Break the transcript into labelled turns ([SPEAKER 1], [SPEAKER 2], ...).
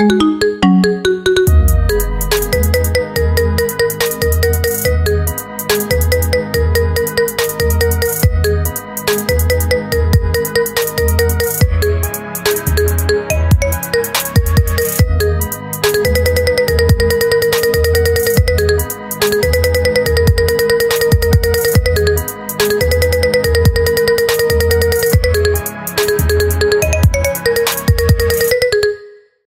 [SPEAKER 1] Música